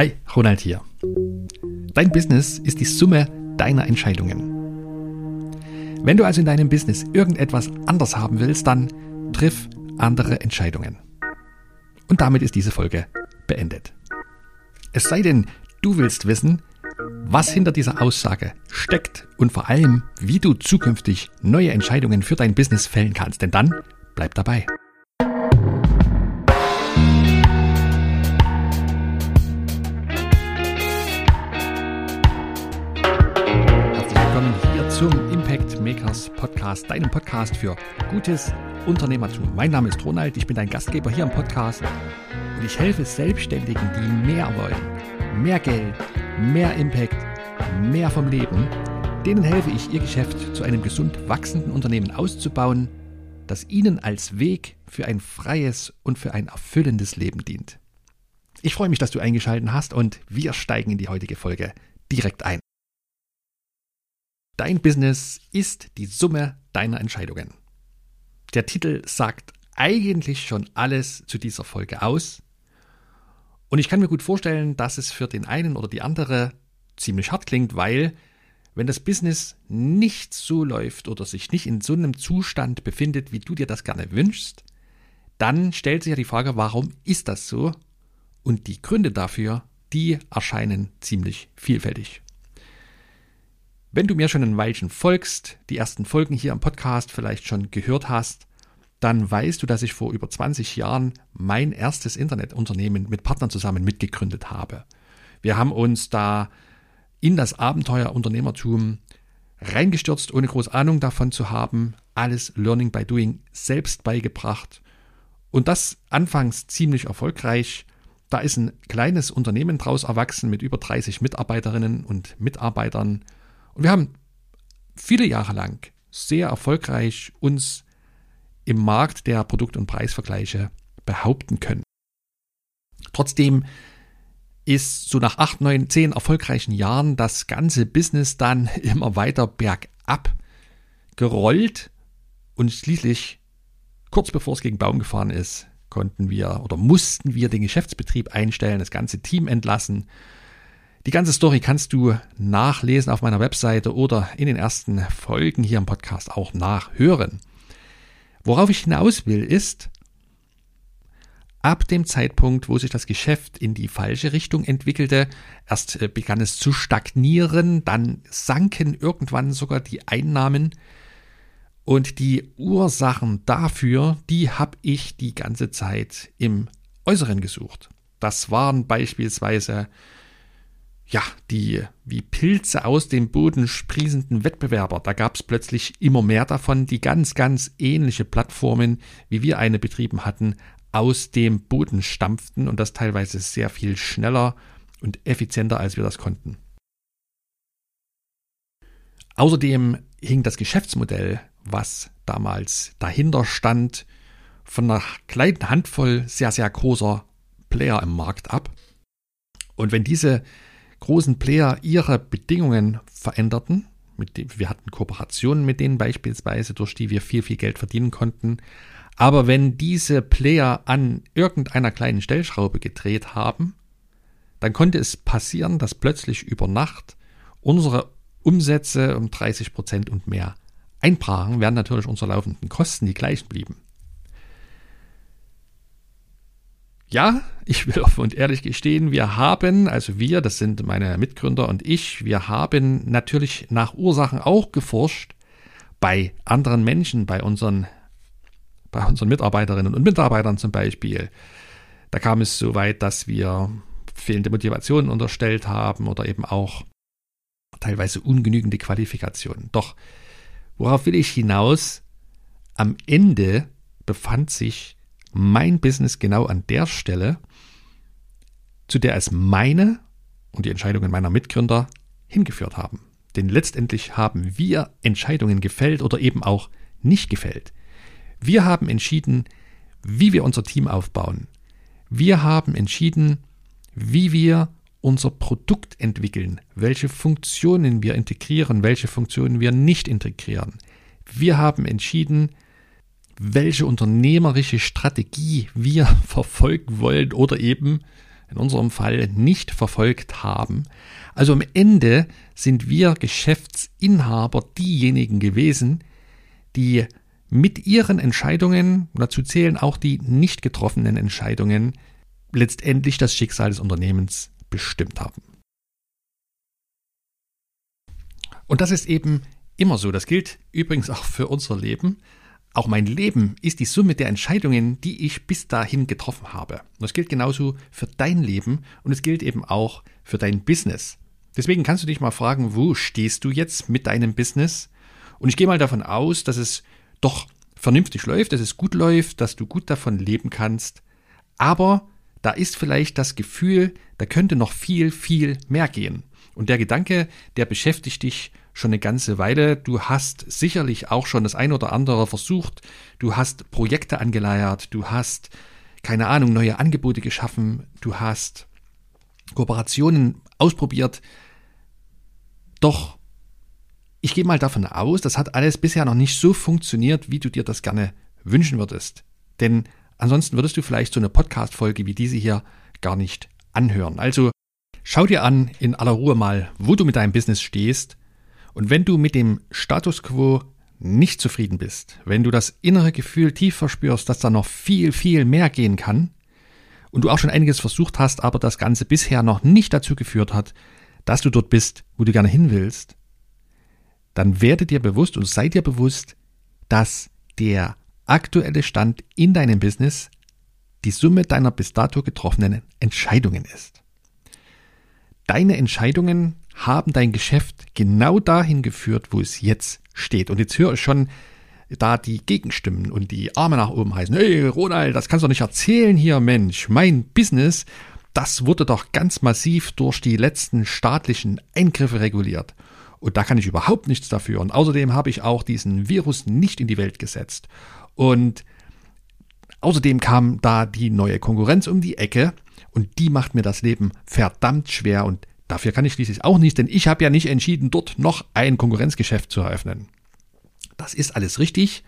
Hi, Ronald hier. Dein Business ist die Summe deiner Entscheidungen. Wenn du also in deinem Business irgendetwas anders haben willst, dann triff andere Entscheidungen. Und damit ist diese Folge beendet. Es sei denn, du willst wissen, was hinter dieser Aussage steckt und vor allem, wie du zukünftig neue Entscheidungen für dein Business fällen kannst. Denn dann bleib dabei. Zum Impact Makers Podcast, deinem Podcast für gutes Unternehmertum. Mein Name ist Ronald, ich bin dein Gastgeber hier im Podcast und ich helfe Selbstständigen, die mehr wollen. Mehr Geld, mehr Impact, mehr vom Leben. Denen helfe ich, ihr Geschäft zu einem gesund wachsenden Unternehmen auszubauen, das ihnen als Weg für ein freies und für ein erfüllendes Leben dient. Ich freue mich, dass du eingeschaltet hast und wir steigen in die heutige Folge direkt ein. Dein Business ist die Summe deiner Entscheidungen. Der Titel sagt eigentlich schon alles zu dieser Folge aus. Und ich kann mir gut vorstellen, dass es für den einen oder die andere ziemlich hart klingt, weil wenn das Business nicht so läuft oder sich nicht in so einem Zustand befindet, wie du dir das gerne wünschst, dann stellt sich ja die Frage, warum ist das so? Und die Gründe dafür, die erscheinen ziemlich vielfältig. Wenn du mir schon ein Weilchen folgst, die ersten Folgen hier im Podcast vielleicht schon gehört hast, dann weißt du, dass ich vor über 20 Jahren mein erstes Internetunternehmen mit Partnern zusammen mitgegründet habe. Wir haben uns da in das Abenteuer Unternehmertum reingestürzt, ohne groß Ahnung davon zu haben, alles Learning by Doing selbst beigebracht und das anfangs ziemlich erfolgreich. Da ist ein kleines Unternehmen draus erwachsen mit über 30 Mitarbeiterinnen und Mitarbeitern wir haben viele Jahre lang sehr erfolgreich uns im Markt der Produkt- und Preisvergleiche behaupten können. Trotzdem ist so nach acht, neun, zehn erfolgreichen Jahren das ganze Business dann immer weiter bergab gerollt und schließlich, kurz bevor es gegen Baum gefahren ist, konnten wir oder mussten wir den Geschäftsbetrieb einstellen, das ganze Team entlassen die ganze Story kannst du nachlesen auf meiner Webseite oder in den ersten Folgen hier im Podcast auch nachhören. Worauf ich hinaus will, ist, ab dem Zeitpunkt, wo sich das Geschäft in die falsche Richtung entwickelte, erst äh, begann es zu stagnieren, dann sanken irgendwann sogar die Einnahmen und die Ursachen dafür, die habe ich die ganze Zeit im Äußeren gesucht. Das waren beispielsweise ja, die wie Pilze aus dem Boden sprießenden Wettbewerber. Da gab es plötzlich immer mehr davon, die ganz, ganz ähnliche Plattformen, wie wir eine betrieben hatten, aus dem Boden stampften und das teilweise sehr viel schneller und effizienter, als wir das konnten. Außerdem hing das Geschäftsmodell, was damals dahinter stand, von einer kleinen Handvoll sehr, sehr großer Player im Markt ab. Und wenn diese großen Player ihre Bedingungen veränderten. Dem, wir hatten Kooperationen mit denen beispielsweise, durch die wir viel, viel Geld verdienen konnten. Aber wenn diese Player an irgendeiner kleinen Stellschraube gedreht haben, dann konnte es passieren, dass plötzlich über Nacht unsere Umsätze um 30 Prozent und mehr einbrachen, während natürlich unsere laufenden Kosten die gleichen blieben. Ja, ich will offen und ehrlich gestehen, wir haben, also wir, das sind meine Mitgründer und ich, wir haben natürlich nach Ursachen auch geforscht bei anderen Menschen, bei unseren, bei unseren Mitarbeiterinnen und Mitarbeitern zum Beispiel. Da kam es so weit, dass wir fehlende Motivationen unterstellt haben oder eben auch teilweise ungenügende Qualifikationen. Doch worauf will ich hinaus? Am Ende befand sich mein Business genau an der Stelle, zu der es meine und die Entscheidungen meiner Mitgründer hingeführt haben. Denn letztendlich haben wir Entscheidungen gefällt oder eben auch nicht gefällt. Wir haben entschieden, wie wir unser Team aufbauen. Wir haben entschieden, wie wir unser Produkt entwickeln, welche Funktionen wir integrieren, welche Funktionen wir nicht integrieren. Wir haben entschieden, welche unternehmerische Strategie wir verfolgen wollen oder eben in unserem Fall nicht verfolgt haben. Also am Ende sind wir Geschäftsinhaber diejenigen gewesen, die mit ihren Entscheidungen, dazu zählen auch die nicht getroffenen Entscheidungen, letztendlich das Schicksal des Unternehmens bestimmt haben. Und das ist eben immer so. Das gilt übrigens auch für unser Leben. Auch mein Leben ist die Summe der Entscheidungen, die ich bis dahin getroffen habe. Und das gilt genauso für dein Leben und es gilt eben auch für dein Business. Deswegen kannst du dich mal fragen, wo stehst du jetzt mit deinem Business? Und ich gehe mal davon aus, dass es doch vernünftig läuft, dass es gut läuft, dass du gut davon leben kannst. Aber da ist vielleicht das Gefühl, da könnte noch viel, viel mehr gehen. Und der Gedanke, der beschäftigt dich schon eine ganze Weile. Du hast sicherlich auch schon das ein oder andere versucht. Du hast Projekte angeleiert. Du hast, keine Ahnung, neue Angebote geschaffen. Du hast Kooperationen ausprobiert. Doch ich gehe mal davon aus, das hat alles bisher noch nicht so funktioniert, wie du dir das gerne wünschen würdest. Denn ansonsten würdest du vielleicht so eine Podcast-Folge wie diese hier gar nicht anhören. Also schau dir an in aller Ruhe mal, wo du mit deinem Business stehst. Und wenn du mit dem Status quo nicht zufrieden bist, wenn du das innere Gefühl tief verspürst, dass da noch viel, viel mehr gehen kann, und du auch schon einiges versucht hast, aber das Ganze bisher noch nicht dazu geführt hat, dass du dort bist, wo du gerne hin willst, dann werde dir bewusst und sei dir bewusst, dass der aktuelle Stand in deinem Business die Summe deiner bis dato getroffenen Entscheidungen ist. Deine Entscheidungen haben dein Geschäft genau dahin geführt, wo es jetzt steht. Und jetzt höre ich schon da die Gegenstimmen und die Arme nach oben heißen. Hey, Ronald, das kannst du nicht erzählen hier, Mensch. Mein Business, das wurde doch ganz massiv durch die letzten staatlichen Eingriffe reguliert. Und da kann ich überhaupt nichts dafür. Und außerdem habe ich auch diesen Virus nicht in die Welt gesetzt. Und außerdem kam da die neue Konkurrenz um die Ecke und die macht mir das Leben verdammt schwer und dafür kann ich schließlich auch nicht, denn ich habe ja nicht entschieden, dort noch ein Konkurrenzgeschäft zu eröffnen. Das ist alles richtig.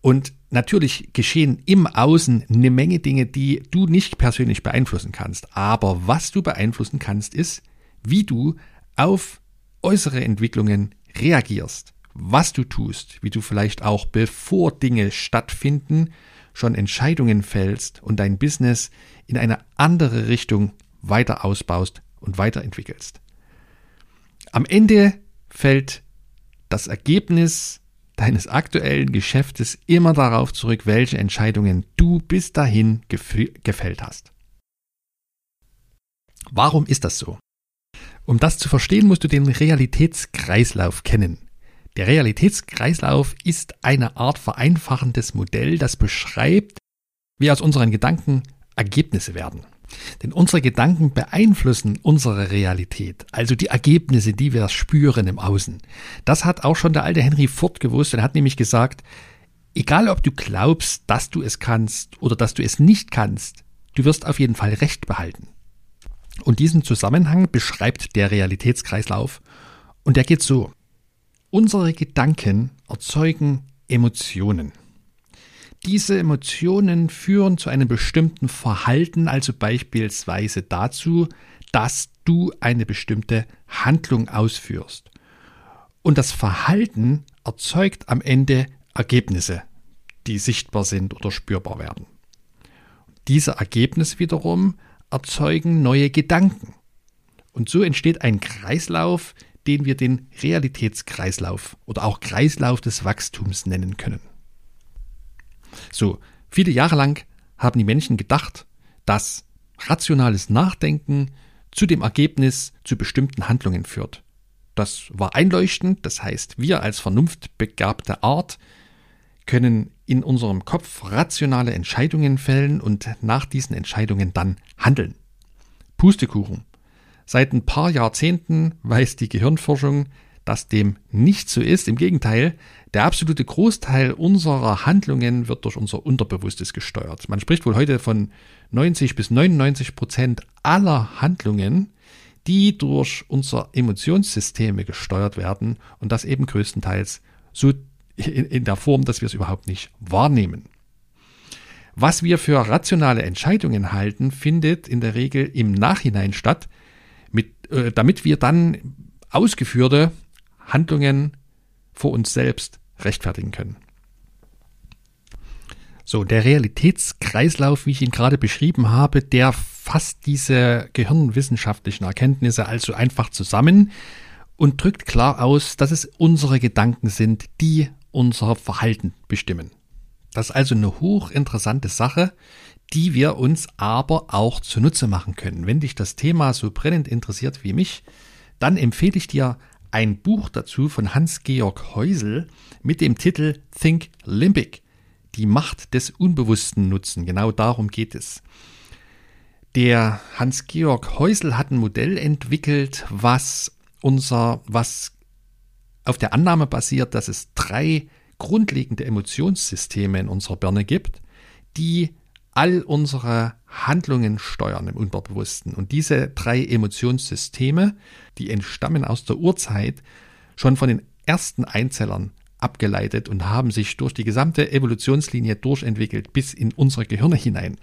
Und natürlich geschehen im Außen eine Menge Dinge, die du nicht persönlich beeinflussen kannst. Aber was du beeinflussen kannst, ist, wie du auf äußere Entwicklungen reagierst, was du tust, wie du vielleicht auch bevor Dinge stattfinden, schon Entscheidungen fällst und dein Business in eine andere Richtung weiter ausbaust und weiterentwickelst. Am Ende fällt das Ergebnis deines aktuellen Geschäftes immer darauf zurück, welche Entscheidungen du bis dahin gefällt hast. Warum ist das so? Um das zu verstehen, musst du den Realitätskreislauf kennen. Der Realitätskreislauf ist eine Art vereinfachendes Modell, das beschreibt, wie aus unseren Gedanken Ergebnisse werden. Denn unsere Gedanken beeinflussen unsere Realität, also die Ergebnisse, die wir spüren im Außen. Das hat auch schon der alte Henry Ford gewusst und hat nämlich gesagt, egal ob du glaubst, dass du es kannst oder dass du es nicht kannst, du wirst auf jeden Fall Recht behalten. Und diesen Zusammenhang beschreibt der Realitätskreislauf und der geht so. Unsere Gedanken erzeugen Emotionen. Diese Emotionen führen zu einem bestimmten Verhalten, also beispielsweise dazu, dass du eine bestimmte Handlung ausführst. Und das Verhalten erzeugt am Ende Ergebnisse, die sichtbar sind oder spürbar werden. Diese Ergebnisse wiederum erzeugen neue Gedanken. Und so entsteht ein Kreislauf, den wir den Realitätskreislauf oder auch Kreislauf des Wachstums nennen können. So, viele Jahre lang haben die Menschen gedacht, dass rationales Nachdenken zu dem Ergebnis zu bestimmten Handlungen führt. Das war einleuchtend, das heißt, wir als vernunftbegabte Art können in unserem Kopf rationale Entscheidungen fällen und nach diesen Entscheidungen dann handeln. Pustekuchen. Seit ein paar Jahrzehnten weiß die Gehirnforschung, dass dem nicht so ist. Im Gegenteil, der absolute Großteil unserer Handlungen wird durch unser Unterbewusstes gesteuert. Man spricht wohl heute von 90 bis 99 Prozent aller Handlungen, die durch unsere Emotionssysteme gesteuert werden und das eben größtenteils so in, in der Form, dass wir es überhaupt nicht wahrnehmen. Was wir für rationale Entscheidungen halten, findet in der Regel im Nachhinein statt, mit, äh, damit wir dann ausgeführte Handlungen vor uns selbst rechtfertigen können. So, der Realitätskreislauf, wie ich ihn gerade beschrieben habe, der fasst diese gehirnwissenschaftlichen Erkenntnisse also einfach zusammen und drückt klar aus, dass es unsere Gedanken sind, die unser Verhalten bestimmen. Das ist also eine hochinteressante Sache, die wir uns aber auch zunutze machen können. Wenn dich das Thema so brennend interessiert wie mich, dann empfehle ich dir ein Buch dazu von Hans-Georg Heusel mit dem Titel Think Limbic. Die Macht des Unbewussten nutzen. Genau darum geht es. Der Hans-Georg Heusel hat ein Modell entwickelt, was unser, was auf der Annahme basiert, dass es drei grundlegende Emotionssysteme in unserer Birne gibt, die all unsere Handlungen steuern im Unterbewussten. Und diese drei Emotionssysteme, die entstammen aus der Urzeit schon von den ersten Einzellern abgeleitet und haben sich durch die gesamte Evolutionslinie durchentwickelt bis in unsere Gehirne hinein.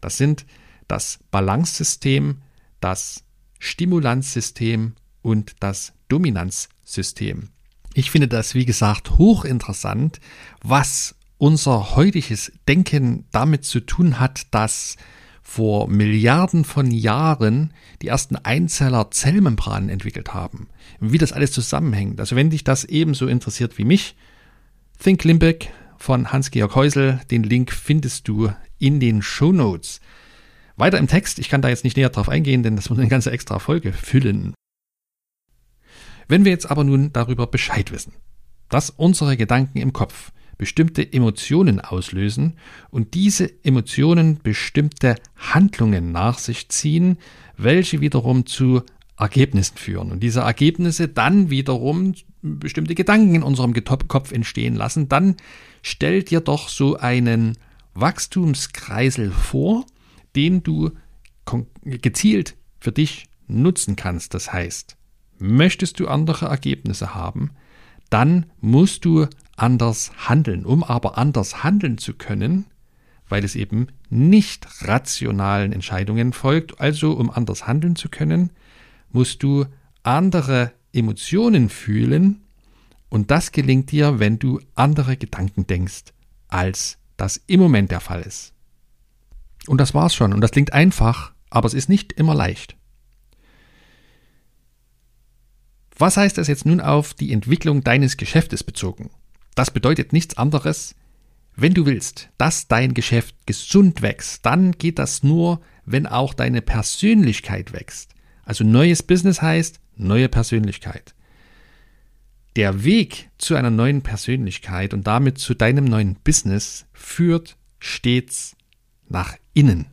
Das sind das Balance-System, das Stimulanzsystem und das Dominanzsystem. Ich finde das, wie gesagt, hochinteressant, was unser heutiges Denken damit zu tun hat, dass vor Milliarden von Jahren die ersten Einzeller Zellmembranen entwickelt haben. Wie das alles zusammenhängt. Also wenn dich das ebenso interessiert wie mich, Think Limbeck von Hans-Georg Häusel, den Link findest du in den Show Notes. Weiter im Text, ich kann da jetzt nicht näher drauf eingehen, denn das muss eine ganze extra Folge füllen. Wenn wir jetzt aber nun darüber Bescheid wissen, dass unsere Gedanken im Kopf bestimmte Emotionen auslösen und diese Emotionen bestimmte Handlungen nach sich ziehen, welche wiederum zu Ergebnissen führen und diese Ergebnisse dann wiederum bestimmte Gedanken in unserem Kopf entstehen lassen, dann stell dir doch so einen Wachstumskreisel vor, den du gezielt für dich nutzen kannst. Das heißt, möchtest du andere Ergebnisse haben, dann musst du anders handeln. Um aber anders handeln zu können, weil es eben nicht rationalen Entscheidungen folgt, also um anders handeln zu können, musst du andere Emotionen fühlen und das gelingt dir, wenn du andere Gedanken denkst, als das im Moment der Fall ist. Und das war's schon. Und das klingt einfach, aber es ist nicht immer leicht. Was heißt das jetzt nun auf die Entwicklung deines Geschäftes bezogen? Das bedeutet nichts anderes, wenn du willst, dass dein Geschäft gesund wächst, dann geht das nur, wenn auch deine Persönlichkeit wächst. Also neues Business heißt neue Persönlichkeit. Der Weg zu einer neuen Persönlichkeit und damit zu deinem neuen Business führt stets nach innen.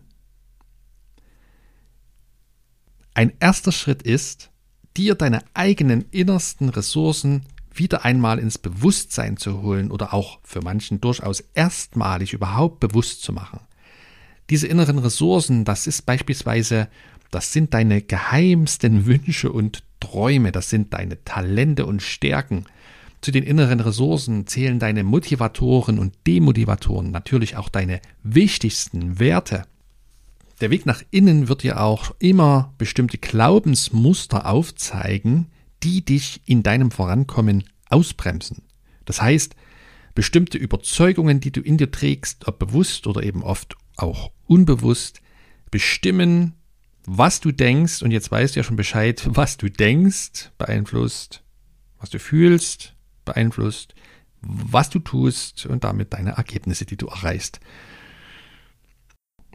Ein erster Schritt ist, dir deine eigenen innersten Ressourcen wieder einmal ins Bewusstsein zu holen oder auch für manchen durchaus erstmalig überhaupt bewusst zu machen. Diese inneren Ressourcen, das ist beispielsweise, das sind deine geheimsten Wünsche und Träume, das sind deine Talente und Stärken. Zu den inneren Ressourcen zählen deine Motivatoren und Demotivatoren, natürlich auch deine wichtigsten Werte. Der Weg nach innen wird dir auch immer bestimmte Glaubensmuster aufzeigen, die dich in deinem Vorankommen ausbremsen. Das heißt, bestimmte Überzeugungen, die du in dir trägst, ob bewusst oder eben oft auch unbewusst, bestimmen, was du denkst, und jetzt weißt du ja schon Bescheid, was du denkst, beeinflusst, was du fühlst, beeinflusst, was du tust und damit deine Ergebnisse, die du erreichst.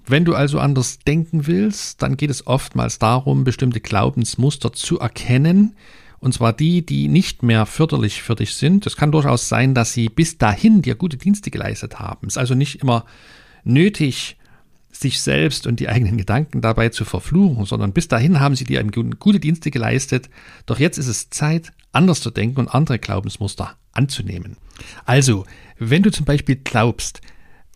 Wenn du also anders denken willst, dann geht es oftmals darum, bestimmte Glaubensmuster zu erkennen, und zwar die, die nicht mehr förderlich für dich sind. Es kann durchaus sein, dass sie bis dahin dir gute Dienste geleistet haben. Es ist also nicht immer nötig, sich selbst und die eigenen Gedanken dabei zu verfluchen, sondern bis dahin haben sie dir gute Dienste geleistet. Doch jetzt ist es Zeit, anders zu denken und andere Glaubensmuster anzunehmen. Also, wenn du zum Beispiel glaubst,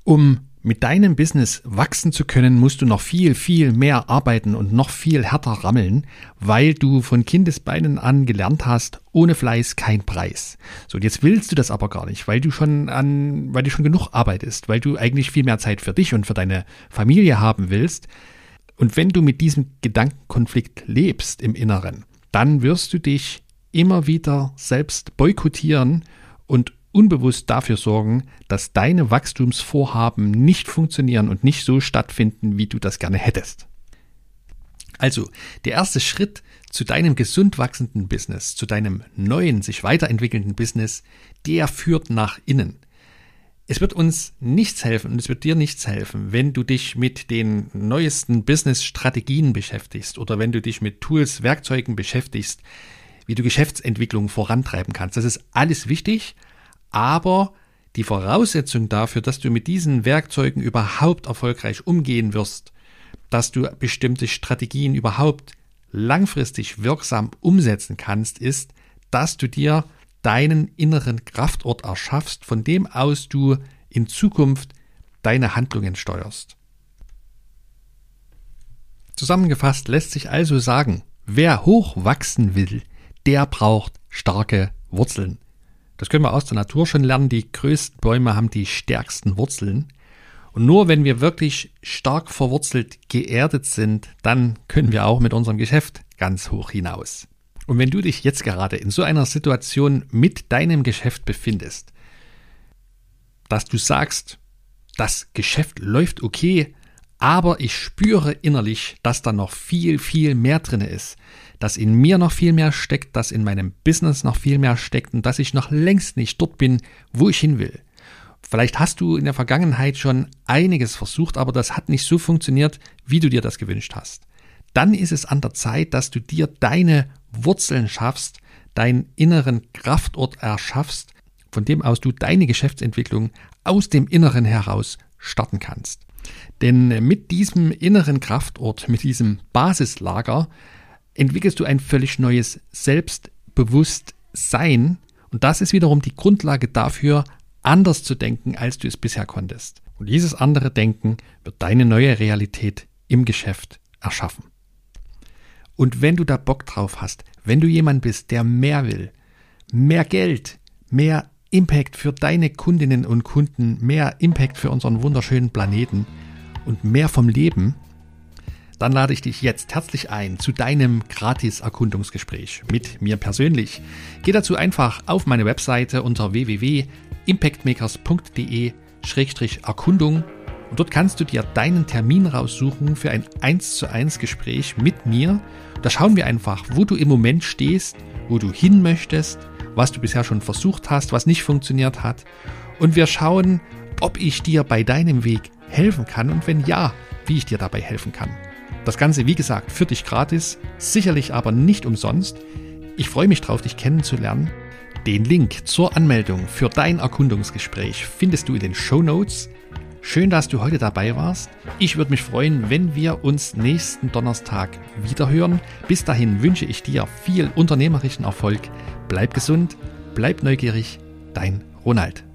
um mit deinem Business wachsen zu können, musst du noch viel, viel mehr arbeiten und noch viel härter rammeln, weil du von Kindesbeinen an gelernt hast, ohne Fleiß kein Preis. So, und jetzt willst du das aber gar nicht, weil du schon an, weil du schon genug arbeitest, weil du eigentlich viel mehr Zeit für dich und für deine Familie haben willst. Und wenn du mit diesem Gedankenkonflikt lebst im Inneren, dann wirst du dich immer wieder selbst boykottieren und unbewusst dafür sorgen, dass deine Wachstumsvorhaben nicht funktionieren und nicht so stattfinden, wie du das gerne hättest. Also, der erste Schritt zu deinem gesund wachsenden Business, zu deinem neuen, sich weiterentwickelnden Business, der führt nach innen. Es wird uns nichts helfen und es wird dir nichts helfen, wenn du dich mit den neuesten Business-Strategien beschäftigst oder wenn du dich mit Tools, Werkzeugen beschäftigst, wie du Geschäftsentwicklung vorantreiben kannst. Das ist alles wichtig, aber die Voraussetzung dafür, dass du mit diesen Werkzeugen überhaupt erfolgreich umgehen wirst, dass du bestimmte Strategien überhaupt langfristig wirksam umsetzen kannst, ist, dass du dir deinen inneren Kraftort erschaffst, von dem aus du in Zukunft deine Handlungen steuerst. Zusammengefasst lässt sich also sagen, wer hoch wachsen will, der braucht starke Wurzeln. Das können wir aus der Natur schon lernen. Die größten Bäume haben die stärksten Wurzeln. Und nur wenn wir wirklich stark verwurzelt geerdet sind, dann können wir auch mit unserem Geschäft ganz hoch hinaus. Und wenn du dich jetzt gerade in so einer Situation mit deinem Geschäft befindest, dass du sagst, das Geschäft läuft okay, aber ich spüre innerlich, dass da noch viel, viel mehr drin ist, dass in mir noch viel mehr steckt, dass in meinem Business noch viel mehr steckt und dass ich noch längst nicht dort bin, wo ich hin will. Vielleicht hast du in der Vergangenheit schon einiges versucht, aber das hat nicht so funktioniert, wie du dir das gewünscht hast. Dann ist es an der Zeit, dass du dir deine Wurzeln schaffst, deinen inneren Kraftort erschaffst, von dem aus du deine Geschäftsentwicklung aus dem Inneren heraus starten kannst. Denn mit diesem inneren Kraftort, mit diesem Basislager, entwickelst du ein völlig neues Selbstbewusstsein. Und das ist wiederum die Grundlage dafür, anders zu denken, als du es bisher konntest. Und dieses andere Denken wird deine neue Realität im Geschäft erschaffen. Und wenn du da Bock drauf hast, wenn du jemand bist, der mehr will, mehr Geld, mehr Impact für deine Kundinnen und Kunden, mehr Impact für unseren wunderschönen Planeten und mehr vom Leben, dann lade ich dich jetzt herzlich ein zu deinem Gratis-Erkundungsgespräch mit mir persönlich. Geh dazu einfach auf meine Webseite unter www.impactmakers.de-erkundung und dort kannst du dir deinen Termin raussuchen für ein 1 zu 1 Gespräch mit mir. Da schauen wir einfach, wo du im Moment stehst, wo du hin möchtest, was du bisher schon versucht hast, was nicht funktioniert hat. Und wir schauen, ob ich dir bei deinem Weg helfen kann und wenn ja, wie ich dir dabei helfen kann. Das Ganze, wie gesagt, für dich gratis, sicherlich aber nicht umsonst. Ich freue mich drauf, dich kennenzulernen. Den Link zur Anmeldung für dein Erkundungsgespräch findest du in den Show Notes. Schön, dass du heute dabei warst. Ich würde mich freuen, wenn wir uns nächsten Donnerstag wiederhören. Bis dahin wünsche ich dir viel unternehmerischen Erfolg. Bleib gesund, bleib neugierig. Dein Ronald.